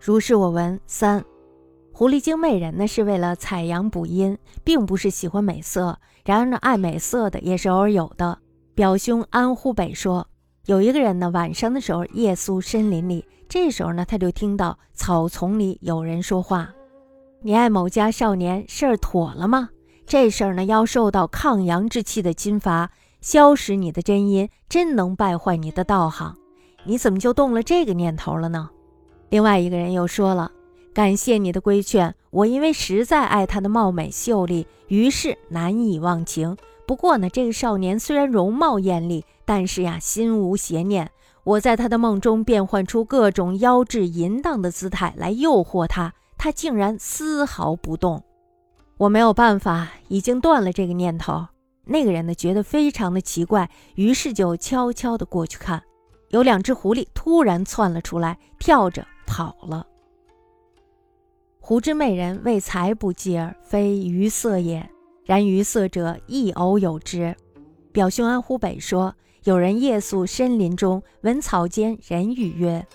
如是我闻三，狐狸精媚人呢是为了采阳补阴，并不是喜欢美色。然而呢，爱美色的也是偶尔有的。表兄安呼北说，有一个人呢，晚上的时候夜宿深林里，这时候呢，他就听到草丛里有人说话：“你爱某家少年，事儿妥了吗？这事儿呢，要受到抗阳之气的侵伐，消蚀你的真阴，真能败坏你的道行。你怎么就动了这个念头了呢？”另外一个人又说了：“感谢你的规劝，我因为实在爱她的貌美秀丽，于是难以忘情。不过呢，这个少年虽然容貌艳丽，但是呀，心无邪念。我在他的梦中变换出各种妖冶淫荡的姿态来诱惑他，他竟然丝毫不动。我没有办法，已经断了这个念头。那个人呢，觉得非常的奇怪，于是就悄悄地过去看，有两只狐狸突然窜了出来，跳着。”跑了。狐之媚人为财不济而，非于色也。然于色者亦偶有之。表兄安乎北说，有人夜宿深林中，闻草间人语曰：“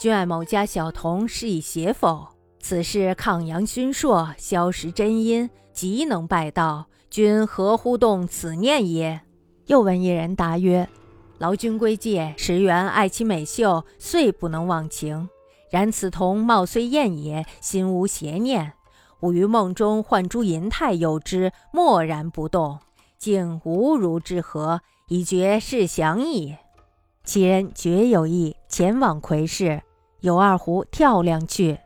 君爱某家小童，是以邪否？此事抗阳熏硕，消食真阴，极能拜道。君何乎动此念也？”又闻一人答曰：“劳君归戒，时缘爱其美秀，遂不能忘情。”然此童貌虽艳也，心无邪念。吾于梦中唤诸淫态有之，默然不动，竟无如之何，以觉是祥矣。其人绝有意，前往魁氏，有二胡跳梁去。